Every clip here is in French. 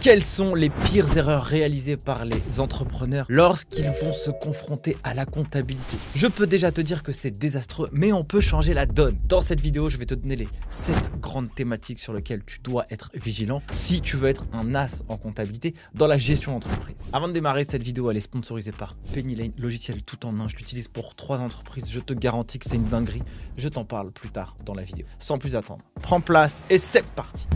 Quelles sont les pires erreurs réalisées par les entrepreneurs lorsqu'ils vont se confronter à la comptabilité? Je peux déjà te dire que c'est désastreux, mais on peut changer la donne. Dans cette vidéo, je vais te donner les 7 grandes thématiques sur lesquelles tu dois être vigilant si tu veux être un as en comptabilité dans la gestion d'entreprise. Avant de démarrer, cette vidéo, elle est sponsorisée par Penny Lane, logiciel tout en un. Je l'utilise pour 3 entreprises. Je te garantis que c'est une dinguerie. Je t'en parle plus tard dans la vidéo. Sans plus attendre, prends place et c'est parti.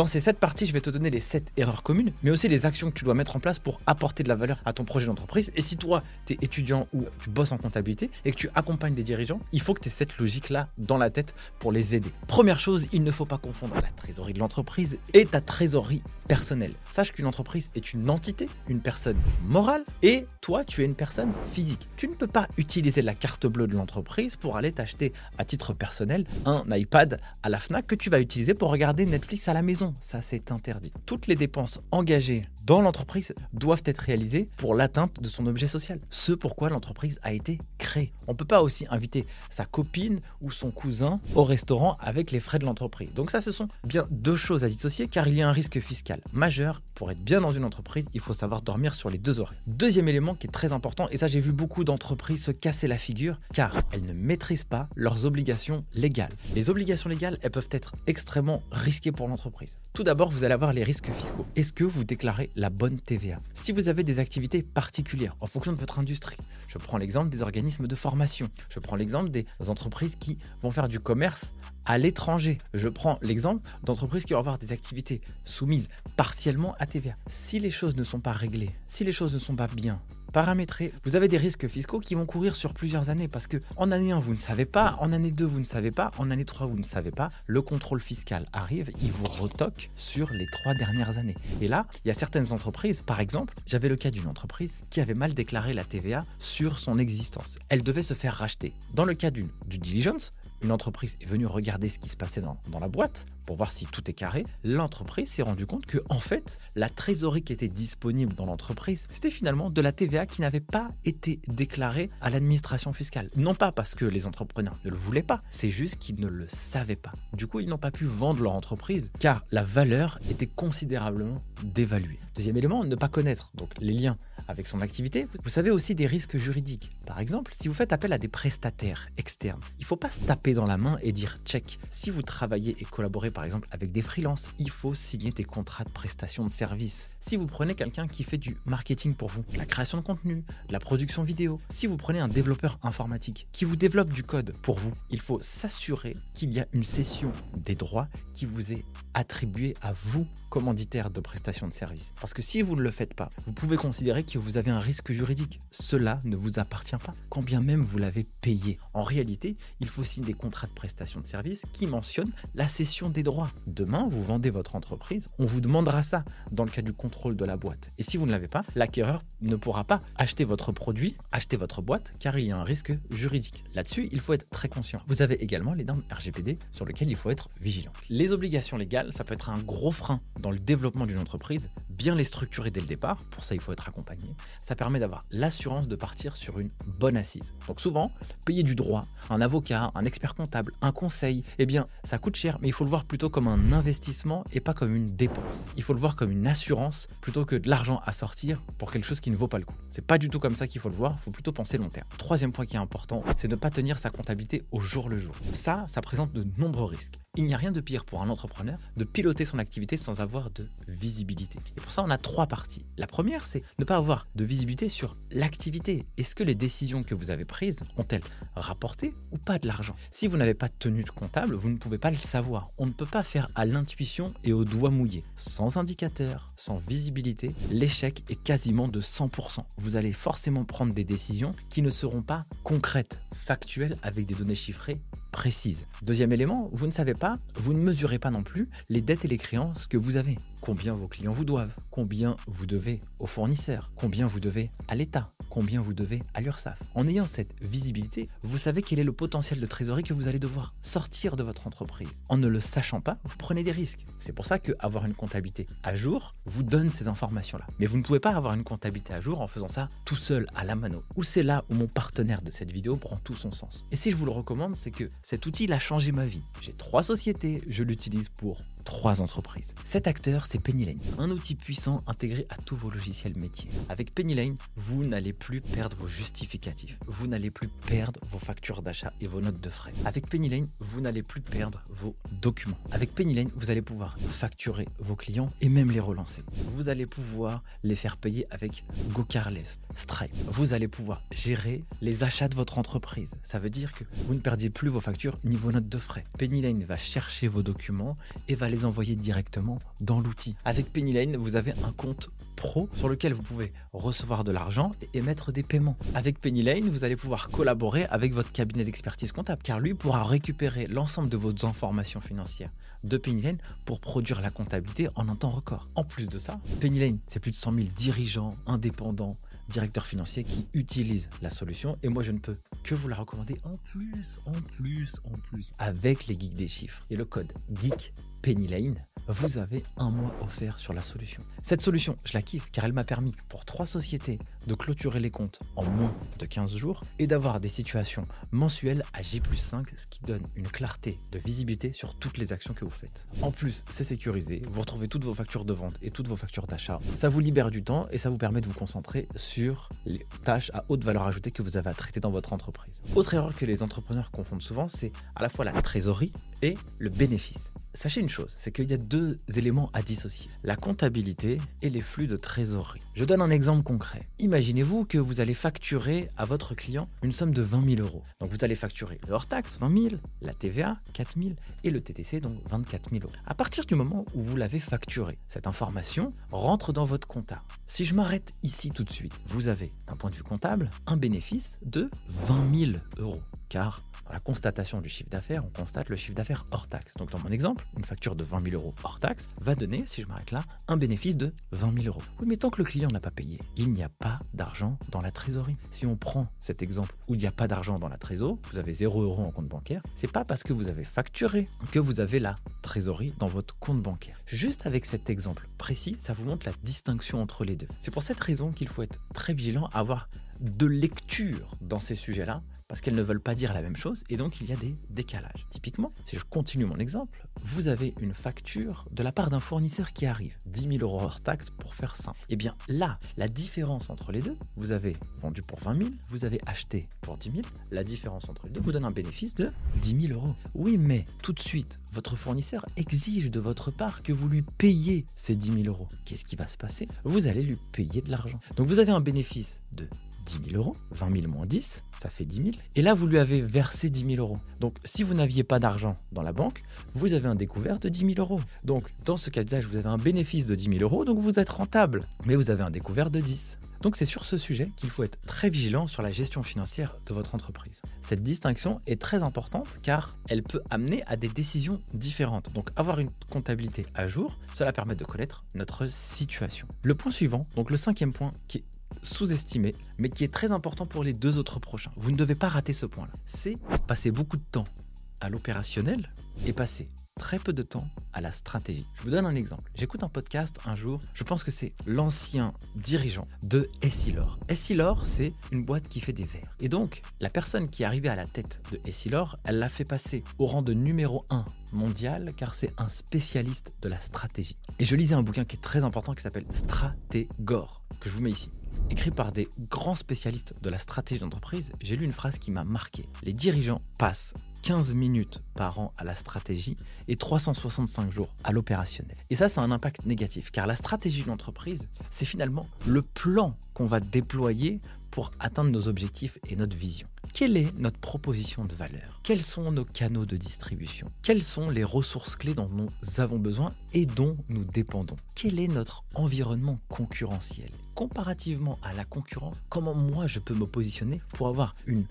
Dans ces 7 parties, je vais te donner les 7 erreurs communes, mais aussi les actions que tu dois mettre en place pour apporter de la valeur à ton projet d'entreprise. Et si toi, tu es étudiant ou tu bosses en comptabilité et que tu accompagnes des dirigeants, il faut que tu aies cette logique-là dans la tête pour les aider. Première chose, il ne faut pas confondre la trésorerie de l'entreprise et ta trésorerie personnelle. Sache qu'une entreprise est une entité, une personne morale, et toi, tu es une personne physique. Tu ne peux pas utiliser la carte bleue de l'entreprise pour aller t'acheter à titre personnel un iPad à la FNAC que tu vas utiliser pour regarder Netflix à la maison ça c'est interdit. Toutes les dépenses engagées dans l'entreprise doivent être réalisées pour l'atteinte de son objet social. Ce pourquoi l'entreprise a été créée. On ne peut pas aussi inviter sa copine ou son cousin au restaurant avec les frais de l'entreprise. Donc ça, ce sont bien deux choses à dissocier car il y a un risque fiscal majeur. Pour être bien dans une entreprise, il faut savoir dormir sur les deux oreilles. Deuxième élément qui est très important, et ça j'ai vu beaucoup d'entreprises se casser la figure car elles ne maîtrisent pas leurs obligations légales. Les obligations légales, elles peuvent être extrêmement risquées pour l'entreprise. Tout d'abord, vous allez avoir les risques fiscaux. Est-ce que vous déclarez la bonne TVA Si vous avez des activités particulières en fonction de votre industrie, je prends l'exemple des organismes de formation, je prends l'exemple des entreprises qui vont faire du commerce à l'étranger, je prends l'exemple d'entreprises qui vont avoir des activités soumises partiellement à TVA. Si les choses ne sont pas réglées, si les choses ne sont pas bien paramétrer. Vous avez des risques fiscaux qui vont courir sur plusieurs années parce que en année 1, vous ne savez pas, en année 2, vous ne savez pas, en année 3, vous ne savez pas. Le contrôle fiscal arrive, il vous retoque sur les trois dernières années. Et là, il y a certaines entreprises, par exemple, j'avais le cas d'une entreprise qui avait mal déclaré la TVA sur son existence. Elle devait se faire racheter. Dans le cas d'une du diligence, une entreprise est venue regarder ce qui se passait dans, la boîte pour voir si tout est carré, l'entreprise s'est rendue compte que en fait, la trésorerie qui était disponible dans l'entreprise, c'était finalement de la TVA qui n'avait pas été déclarée à l'administration fiscale. Non pas parce que les entrepreneurs ne le voulaient pas, c'est juste qu'ils ne le savaient pas. Du coup, ils n'ont pas pu vendre leur entreprise car la valeur était considérablement dévaluée. Deuxième élément, ne pas connaître donc les liens avec son activité. Vous savez aussi des risques juridiques. Par exemple, si vous faites appel à des prestataires externes, il ne faut pas se taper dans la main et dire check. Si vous travaillez et collaborez par exemple avec des freelances, il faut signer des contrats de prestation de services. Si vous prenez quelqu'un qui fait du marketing pour vous, la création de contenu, la production vidéo, si vous prenez un développeur informatique qui vous développe du code pour vous, il faut s'assurer qu'il y a une cession des droits qui vous est attribuée à vous, commanditaire de prestation de services. Parce que si vous ne le faites pas, vous pouvez considérer que vous avez un risque juridique. Cela ne vous appartient pas, quand bien même vous l'avez payé. En réalité, il faut signer des contrats de prestation de services qui mentionnent la cession des droits. Demain, vous vendez votre entreprise, on vous demandera ça dans le cas du contrôle de la boîte. Et si vous ne l'avez pas, l'acquéreur ne pourra pas acheter votre produit, acheter votre boîte, car il y a un risque juridique. Là-dessus, il faut être très conscient. Vous avez également les normes RGPD sur lesquelles il faut être vigilant. Les obligations légales, ça peut être un gros frein dans le développement d'une entreprise. Bien les structurer dès le départ, pour ça il faut être accompagné. Ça permet d'avoir l'assurance de partir sur une bonne assise. Donc souvent, payer du droit, un avocat, un expert comptable, un conseil, eh bien ça coûte cher, mais il faut le voir plutôt comme un investissement et pas comme une dépense. Il faut le voir comme une assurance plutôt que de l'argent à sortir pour quelque chose qui ne vaut pas le coup. C'est pas du tout comme ça qu'il faut le voir, il faut plutôt penser long terme. Troisième point qui est important, c'est de ne pas tenir sa comptabilité au jour le jour. Ça, ça présente de nombreux risques. Il n'y a rien de pire pour un entrepreneur de piloter son activité sans avoir de visibilité. Ça, on a trois parties. La première, c'est ne pas avoir de visibilité sur l'activité. Est-ce que les décisions que vous avez prises ont-elles rapporté ou pas de l'argent? Si vous n'avez pas de tenue de comptable, vous ne pouvez pas le savoir. On ne peut pas faire à l'intuition et au doigt mouillé. Sans indicateur, sans visibilité, l'échec est quasiment de 100%. Vous allez forcément prendre des décisions qui ne seront pas concrètes, factuelles, avec des données chiffrées précises. Deuxième élément, vous ne savez pas, vous ne mesurez pas non plus les dettes et les créances que vous avez. Combien vos clients vous doivent, combien vous devez aux fournisseurs, combien vous devez à l'État, combien vous devez à l'URSSAF. En ayant cette visibilité, vous savez quel est le potentiel de trésorerie que vous allez devoir sortir de votre entreprise. En ne le sachant pas, vous prenez des risques. C'est pour ça qu'avoir une comptabilité à jour vous donne ces informations-là. Mais vous ne pouvez pas avoir une comptabilité à jour en faisant ça tout seul à la mano. Ou c'est là où mon partenaire de cette vidéo prend tout son sens. Et si je vous le recommande, c'est que cet outil il a changé ma vie. J'ai trois sociétés, je l'utilise pour trois entreprises. Cet acteur, c'est Pennylane, un outil puissant intégré à tous vos logiciels métiers. Avec Pennylane, vous n'allez plus perdre vos justificatifs, vous n'allez plus perdre vos factures d'achat et vos notes de frais. Avec Pennylane, vous n'allez plus perdre vos documents. Avec Pennylane, vous allez pouvoir facturer vos clients et même les relancer. Vous allez pouvoir les faire payer avec GoCarList, Stripe. Vous allez pouvoir gérer les achats de votre entreprise. Ça veut dire que vous ne perdiez plus vos factures ni vos notes de frais. Pennylane va chercher vos documents et va les envoyer directement dans l'outil. Avec Pennylane, vous avez un compte pro sur lequel vous pouvez recevoir de l'argent et des paiements. Avec Pennylane, vous allez pouvoir collaborer avec votre cabinet d'expertise comptable car lui pourra récupérer l'ensemble de vos informations financières de Pennylane pour produire la comptabilité en un temps record. En plus de ça, Pennylane, c'est plus de 100 000 dirigeants indépendants directeurs financiers qui utilisent la solution et moi je ne peux que vous la recommander en plus, en plus, en plus avec les geeks des chiffres et le code geek Penny Lane, vous avez un mois offert sur la solution. Cette solution, je la kiffe car elle m'a permis pour trois sociétés de clôturer les comptes en moins de 15 jours et d'avoir des situations mensuelles à J 5, ce qui donne une clarté de visibilité sur toutes les actions que vous faites. En plus, c'est sécurisé, vous retrouvez toutes vos factures de vente et toutes vos factures d'achat. Ça vous libère du temps et ça vous permet de vous concentrer sur les tâches à haute valeur ajoutée que vous avez à traiter dans votre entreprise. Autre erreur que les entrepreneurs confondent souvent, c'est à la fois la trésorerie et le bénéfice. Sachez une chose, c'est qu'il y a deux éléments à dissocier, la comptabilité et les flux de trésorerie. Je donne un exemple concret. Imaginez-vous que vous allez facturer à votre client une somme de 20 000 euros. Donc vous allez facturer le hors-taxe 20 000, la TVA 4 000 et le TTC donc 24 000 euros. À partir du moment où vous l'avez facturé, cette information rentre dans votre compta. Si je m'arrête ici tout de suite, vous avez d'un point de vue comptable un bénéfice de 20 000 euros car dans la constatation du chiffre d'affaires, on constate le chiffre d'affaires hors taxe. Donc dans mon exemple, une facture de 20 000 euros hors taxe va donner, si je m'arrête là, un bénéfice de 20 000 euros. Oui, mais tant que le client n'a pas payé, il n'y a pas d'argent dans la trésorerie. Si on prend cet exemple où il n'y a pas d'argent dans la trésorerie, vous avez 0 euros en compte bancaire, c'est pas parce que vous avez facturé que vous avez la trésorerie dans votre compte bancaire. Juste avec cet exemple précis, ça vous montre la distinction entre les deux. C'est pour cette raison qu'il faut être très vigilant à avoir de lecture dans ces sujets-là, parce qu'elles ne veulent pas dire la même chose, et donc il y a des décalages. Typiquement, si je continue mon exemple, vous avez une facture de la part d'un fournisseur qui arrive, 10 000 euros hors taxe pour faire simple. Eh bien là, la différence entre les deux, vous avez vendu pour 20 000, vous avez acheté pour 10 000, la différence entre les deux vous donne un bénéfice de 10 000 euros. Oui, mais tout de suite, votre fournisseur exige de votre part que vous lui payiez ces 10 000 euros. Qu'est-ce qui va se passer? Vous allez lui payer de l'argent. Donc vous avez un bénéfice de 10 000 euros. 20 000 moins 10, ça fait 10 000. Et là, vous lui avez versé 10 000 euros. Donc, si vous n'aviez pas d'argent dans la banque, vous avez un découvert de 10 000 euros. Donc, dans ce cas d'usage, vous avez un bénéfice de 10 000 euros, donc vous êtes rentable. Mais vous avez un découvert de 10. Donc c'est sur ce sujet qu'il faut être très vigilant sur la gestion financière de votre entreprise. Cette distinction est très importante car elle peut amener à des décisions différentes. Donc avoir une comptabilité à jour, cela permet de connaître notre situation. Le point suivant, donc le cinquième point qui est sous-estimé, mais qui est très important pour les deux autres prochains. Vous ne devez pas rater ce point-là. C'est passer beaucoup de temps à l'opérationnel et passer très peu de temps à la stratégie. Je vous donne un exemple. J'écoute un podcast un jour, je pense que c'est l'ancien dirigeant de Essilor. Essilor, c'est une boîte qui fait des verres. Et donc, la personne qui est arrivée à la tête de Essilor, elle l'a fait passer au rang de numéro 1 mondial car c'est un spécialiste de la stratégie. Et je lisais un bouquin qui est très important qui s'appelle Stratégor, que je vous mets ici écrit par des grands spécialistes de la stratégie d'entreprise, j'ai lu une phrase qui m'a marqué. Les dirigeants passent 15 minutes par an à la stratégie et 365 jours à l'opérationnel. Et ça, c'est un impact négatif, car la stratégie d'une entreprise, c'est finalement le plan qu'on va déployer pour atteindre nos objectifs et notre vision. Quelle est notre proposition de valeur? Quels sont nos canaux de distribution? Quelles sont les ressources clés dont nous avons besoin et dont nous dépendons? Quel est notre environnement concurrentiel? Comparativement à la concurrence, comment moi je peux me positionner pour avoir une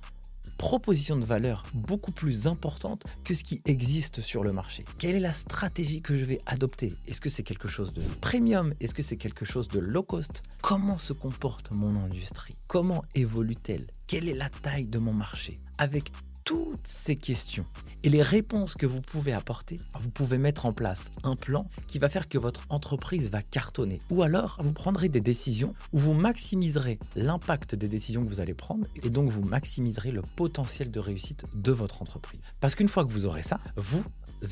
proposition de valeur beaucoup plus importante que ce qui existe sur le marché. Quelle est la stratégie que je vais adopter? Est-ce que c'est quelque chose de premium? Est-ce que c'est quelque chose de low cost? Comment se comporte mon industrie? Comment évolue-t-elle? Quelle est la taille de mon marché? Avec toutes ces questions et les réponses que vous pouvez apporter, vous pouvez mettre en place un plan qui va faire que votre entreprise va cartonner. Ou alors, vous prendrez des décisions où vous maximiserez l'impact des décisions que vous allez prendre et donc vous maximiserez le potentiel de réussite de votre entreprise. Parce qu'une fois que vous aurez ça, vous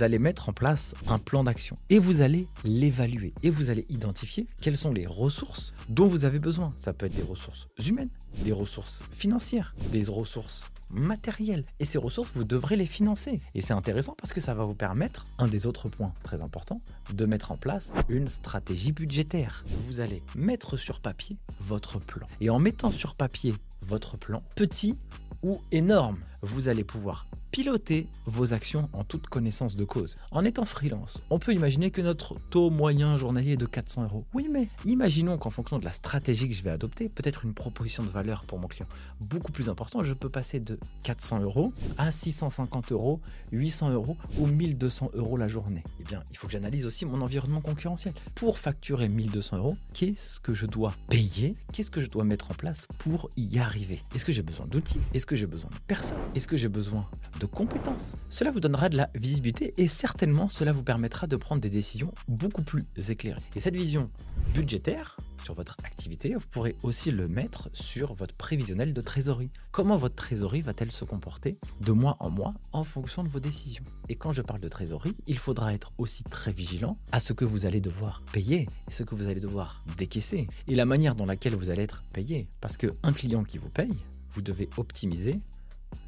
allez mettre en place un plan d'action et vous allez l'évaluer et vous allez identifier quelles sont les ressources dont vous avez besoin. Ça peut être des ressources humaines, des ressources financières, des ressources matériel. Et ces ressources, vous devrez les financer. Et c'est intéressant parce que ça va vous permettre, un des autres points très importants, de mettre en place une stratégie budgétaire. Vous allez mettre sur papier votre plan. Et en mettant sur papier votre plan, petit ou énorme, vous allez pouvoir piloter vos actions en toute connaissance de cause. En étant freelance, on peut imaginer que notre taux moyen journalier est de 400 euros. Oui, mais imaginons qu'en fonction de la stratégie que je vais adopter, peut-être une proposition de valeur pour mon client beaucoup plus importante, je peux passer de 400 euros à 650 euros, 800 euros ou 1200 euros la journée. Eh bien, il faut que j'analyse aussi mon environnement concurrentiel. Pour facturer 1200 euros, qu'est-ce que je dois payer? Qu'est-ce que je dois mettre en place pour y arriver? Est-ce que j'ai besoin d'outils? Est-ce que j'ai besoin de personnes? Est-ce que j'ai besoin de compétences? Cela vous donnera de la visibilité et certainement cela vous permettra de prendre des décisions beaucoup plus éclairées. Et cette vision budgétaire sur votre activité, vous pourrez aussi le mettre sur votre prévisionnel de trésorerie. Comment votre trésorerie va-t-elle se comporter de mois en mois en fonction de vos décisions? Et quand je parle de trésorerie, il faudra être aussi très vigilant à ce que vous allez devoir payer, et ce que vous allez devoir décaisser, et la manière dans laquelle vous allez être payé. Parce qu'un client qui vous paye, vous devez optimiser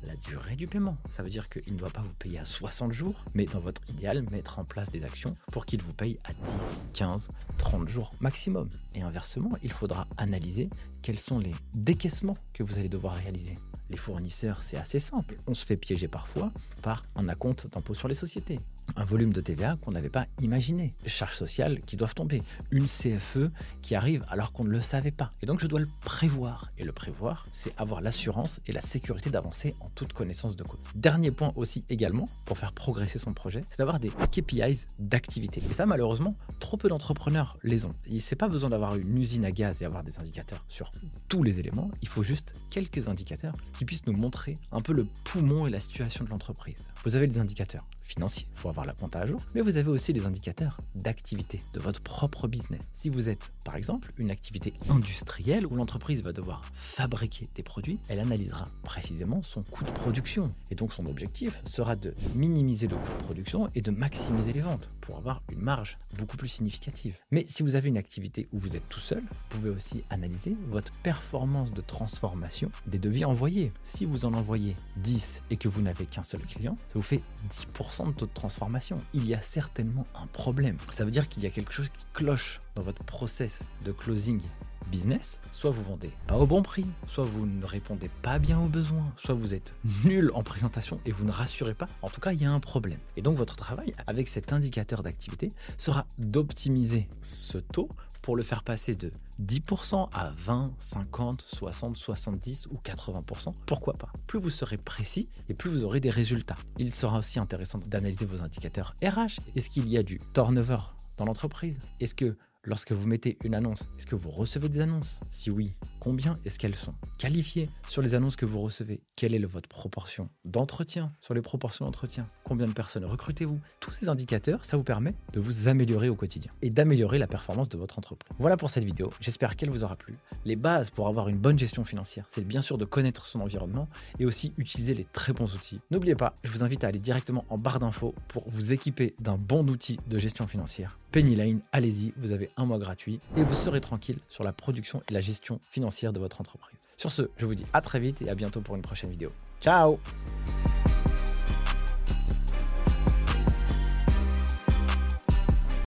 la durée du paiement. Ça veut dire qu'il ne doit pas vous payer à 60 jours, mais dans votre idéal, mettre en place des actions pour qu'il vous paye à 10, 15, 30 jours maximum. Et inversement, il faudra analyser quels sont les décaissements que vous allez devoir réaliser. Les fournisseurs, c'est assez simple. On se fait piéger parfois par un acompte d'impôt sur les sociétés un volume de TVA qu'on n'avait pas imaginé, charges sociales qui doivent tomber, une CFE qui arrive alors qu'on ne le savait pas. Et donc je dois le prévoir. Et le prévoir, c'est avoir l'assurance et la sécurité d'avancer en toute connaissance de cause. Dernier point aussi également, pour faire progresser son projet, c'est d'avoir des KPIs d'activité. Et ça, malheureusement, trop peu d'entrepreneurs les ont. Il n'est pas besoin d'avoir une usine à gaz et avoir des indicateurs sur tous les éléments. Il faut juste quelques indicateurs qui puissent nous montrer un peu le poumon et la situation de l'entreprise. Vous avez des indicateurs financiers, il faut avoir la compte à jour, mais vous avez aussi les indicateurs d'activité de votre propre business. Si vous êtes, par exemple, une activité industrielle où l'entreprise va devoir fabriquer des produits, elle analysera précisément son coût de production. Et donc son objectif sera de minimiser le coût de production et de maximiser les ventes pour avoir une marge beaucoup plus significative. Mais si vous avez une activité où vous êtes tout seul, vous pouvez aussi analyser votre performance de transformation des devis envoyés. Si vous en envoyez 10 et que vous n'avez qu'un seul client, ça vous fait 10% de taux de transformation. Il y a certainement un problème. Ça veut dire qu'il y a quelque chose qui cloche dans votre process de closing business, soit vous vendez pas au bon prix, soit vous ne répondez pas bien aux besoins, soit vous êtes nul en présentation et vous ne rassurez pas. En tout cas, il y a un problème. Et donc votre travail avec cet indicateur d'activité sera d'optimiser ce taux pour le faire passer de 10% à 20, 50, 60, 70 ou 80%, pourquoi pas? Plus vous serez précis et plus vous aurez des résultats. Il sera aussi intéressant d'analyser vos indicateurs RH. Est-ce qu'il y a du turnover dans l'entreprise? Est-ce que Lorsque vous mettez une annonce, est-ce que vous recevez des annonces? Si oui, combien est-ce qu'elles sont Qualifiées sur les annonces que vous recevez? Quelle est votre proportion d'entretien Sur les proportions d'entretien, combien de personnes recrutez-vous? Tous ces indicateurs, ça vous permet de vous améliorer au quotidien et d'améliorer la performance de votre entreprise. Voilà pour cette vidéo, j'espère qu'elle vous aura plu. Les bases pour avoir une bonne gestion financière, c'est bien sûr de connaître son environnement et aussi utiliser les très bons outils. N'oubliez pas, je vous invite à aller directement en barre d'infos pour vous équiper d'un bon outil de gestion financière. Pennyline, allez-y, vous avez un mois gratuit et vous serez tranquille sur la production et la gestion financière de votre entreprise. Sur ce, je vous dis à très vite et à bientôt pour une prochaine vidéo. Ciao